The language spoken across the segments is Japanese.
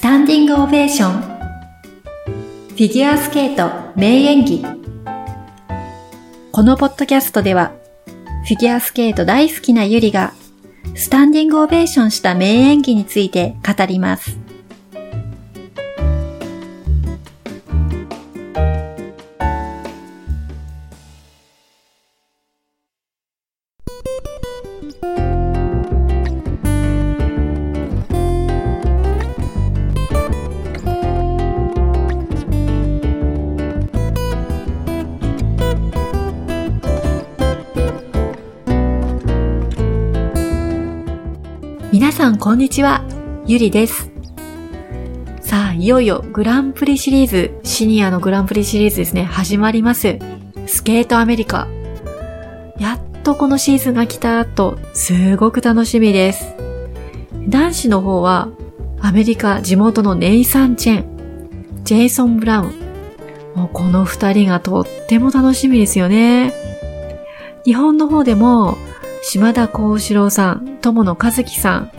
スタンディングオベーション。フィギュアスケート名演技。このポッドキャストでは、フィギュアスケート大好きなゆりが、スタンディングオベーションした名演技について語ります。皆さんこんにちは、ゆりです。さあ、いよいよグランプリシリーズ、シニアのグランプリシリーズですね、始まります。スケートアメリカ。やっとこのシーズンが来たと、すごく楽しみです。男子の方は、アメリカ地元のネイサン・チェン、ジェイソン・ブラウン。もうこの二人がとっても楽しみですよね。日本の方でも、島田幸四郎さん、友野和樹さん、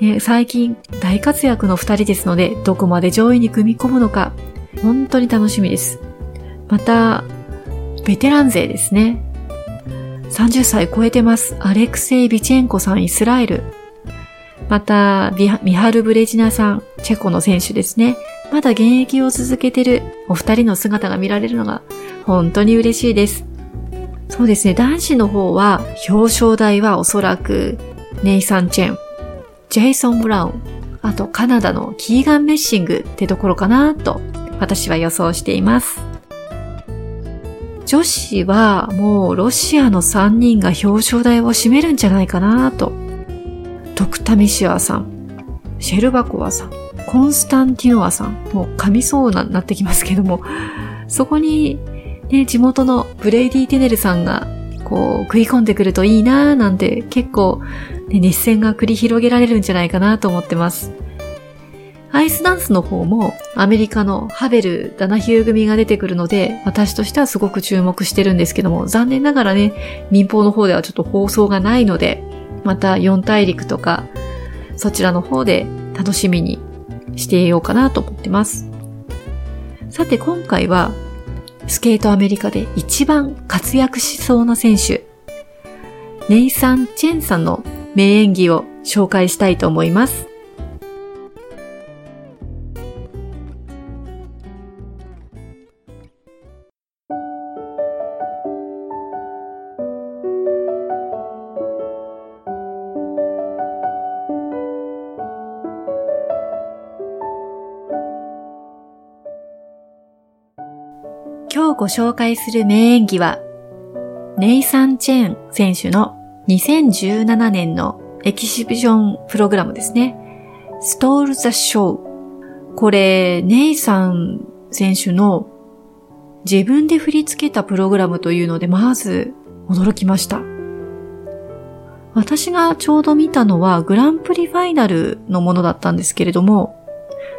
ね、最近大活躍の二人ですので、どこまで上位に組み込むのか、本当に楽しみです。また、ベテラン勢ですね。30歳超えてます。アレクセイ・ビチェンコさん、イスラエル。また、ミハル・ブレジナさん、チェコの選手ですね。まだ現役を続けてるお二人の姿が見られるのが本当に嬉しいです。そうですね、男子の方は表彰台はおそらくネイサン・チェン、ジェイソン・ブラウン、あとカナダのキーガン・メッシングってところかなと私は予想しています。女子はもうロシアの3人が表彰台を占めるんじゃないかなと。ドクタミシアさん、シェルバコワさん、コンスタンティノアさん、もう噛みそうななってきますけども、そこに、ね、地元のブレイディ・テネルさんがこう食い込んでくるといいなーなんて結構ね、熱戦が繰り広げられるんじゃないかなと思ってます。アイスダンスの方もアメリカのハベル・ダナヒュー組が出てくるので、私としてはすごく注目してるんですけども、残念ながらね、民放の方ではちょっと放送がないので、また4大陸とか、そちらの方で楽しみにしていようかなと思ってます。さて今回は、スケートアメリカで一番活躍しそうな選手、ネイサン・チェンさんの名演技を紹介したいと思います。今日ご紹介する名演技は、ネイサン・チェン選手の2017年のエキシビジョンプログラムですね。ストール・ザ・ショー。これ、ネイさん選手の自分で振り付けたプログラムというので、まず驚きました。私がちょうど見たのはグランプリファイナルのものだったんですけれども、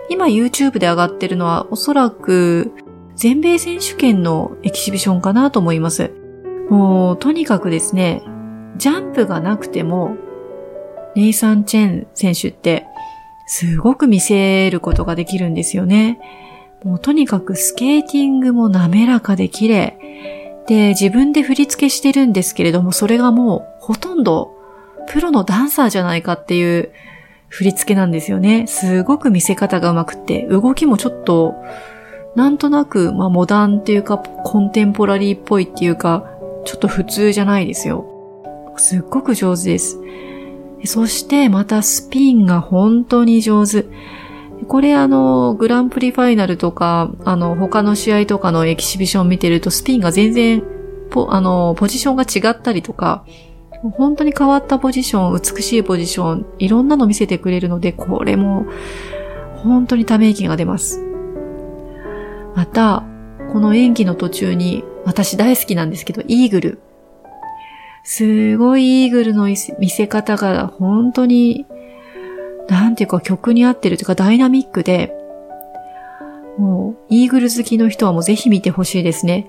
今 YouTube で上がってるのはおそらく全米選手権のエキシビションかなと思います。もう、とにかくですね、ジャンプがなくても、ネイサン・チェン選手って、すごく見せることができるんですよね。もうとにかくスケーティングも滑らかで綺麗。で、自分で振り付けしてるんですけれども、それがもうほとんどプロのダンサーじゃないかっていう振り付けなんですよね。すごく見せ方がうまくって、動きもちょっと、なんとなく、まあモダンっていうか、コンテンポラリーっぽいっていうか、ちょっと普通じゃないですよ。すっごく上手です。そしてまたスピンが本当に上手。これあの、グランプリファイナルとか、あの、他の試合とかのエキシビション見てるとスピンが全然、ポ、あの、ポジションが違ったりとか、本当に変わったポジション、美しいポジション、いろんなの見せてくれるので、これも、本当にため息が出ます。また、この演技の途中に、私大好きなんですけど、イーグル。すごいイーグルの見せ方が本当に、なんていうか曲に合ってるというかダイナミックで、もう、イーグル好きの人はもうぜひ見てほしいですね。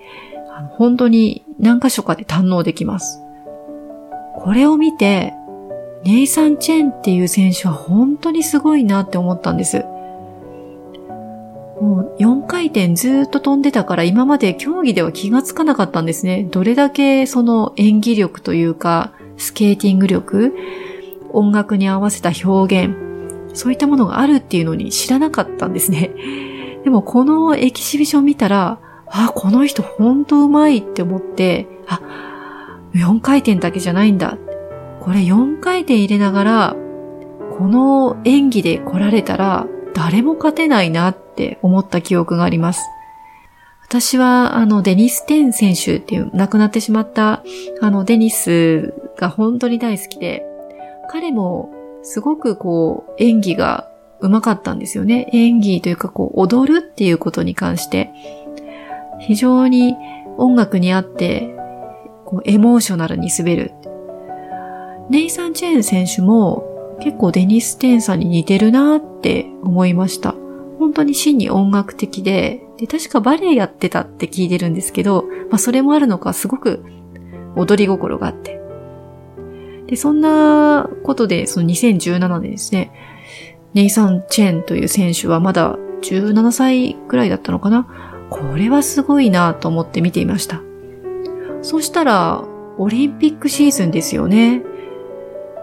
本当に何箇所かで堪能できます。これを見て、ネイサン・チェンっていう選手は本当にすごいなって思ったんです。もう4回転ずっと飛んでたから今まで競技では気がつかなかったんですね。どれだけその演技力というか、スケーティング力、音楽に合わせた表現、そういったものがあるっていうのに知らなかったんですね。でもこのエキシビション見たら、あ、この人ほんとうまいって思って、あ、4回転だけじゃないんだ。これ4回転入れながら、この演技で来られたら誰も勝てないなってって思った記憶があります。私は、あの、デニス・テン選手っていう亡くなってしまった、あの、デニスが本当に大好きで、彼もすごくこう、演技が上手かったんですよね。演技というか、こう、踊るっていうことに関して、非常に音楽に合って、こう、エモーショナルに滑る。ネイサン・チェーン選手も結構デニス・テンさんに似てるなって思いました。本当に真に音楽的で、で、確かバレエやってたって聞いてるんですけど、まあそれもあるのかすごく踊り心があって。で、そんなことで、その2017年ですね、ネイサン・チェンという選手はまだ17歳くらいだったのかな？これはすごいなと思って見ていました。そしたら、オリンピックシーズンですよね。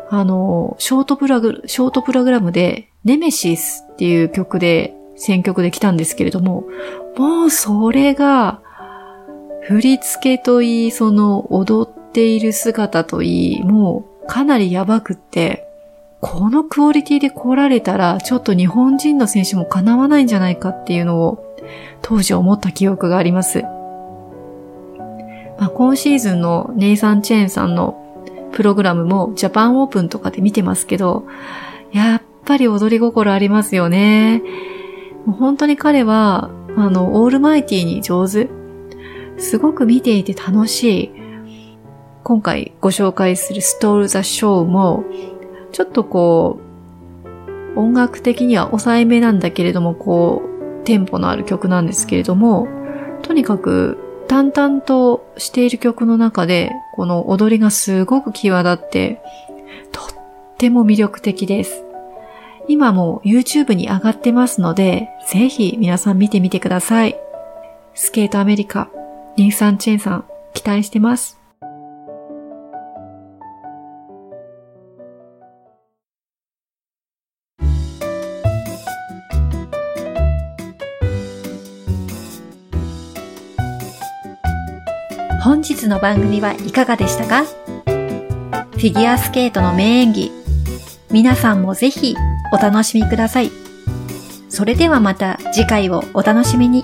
あの、ショートプラグ、ショートプログラムで、ネメシスっていう曲で選曲で来たんですけれども、もうそれが、振り付けといい、その踊っている姿といい、もうかなりやばくって、このクオリティで来られたら、ちょっと日本人の選手も叶わないんじゃないかっていうのを、当時思った記憶があります。まあ、今シーズンのネイサン・チェーンさんのプログラムもジャパンオープンとかで見てますけど、やっぱり踊り心ありますよね。もう本当に彼は、あの、オールマイティに上手。すごく見ていて楽しい。今回ご紹介するストール・ザ・ショーも、ちょっとこう、音楽的には抑えめなんだけれども、こう、テンポのある曲なんですけれども、とにかく淡々としている曲の中で、この踊りがすごく際立って、とっても魅力的です。今も YouTube に上がってますので、ぜひ皆さん見てみてください。スケートアメリカ、ニーサン・チェンさん、期待してます。本日の番組はいかがでしたか？フィギュアスケートの名演技、皆さんもぜひお楽しみください。それではまた次回をお楽しみに。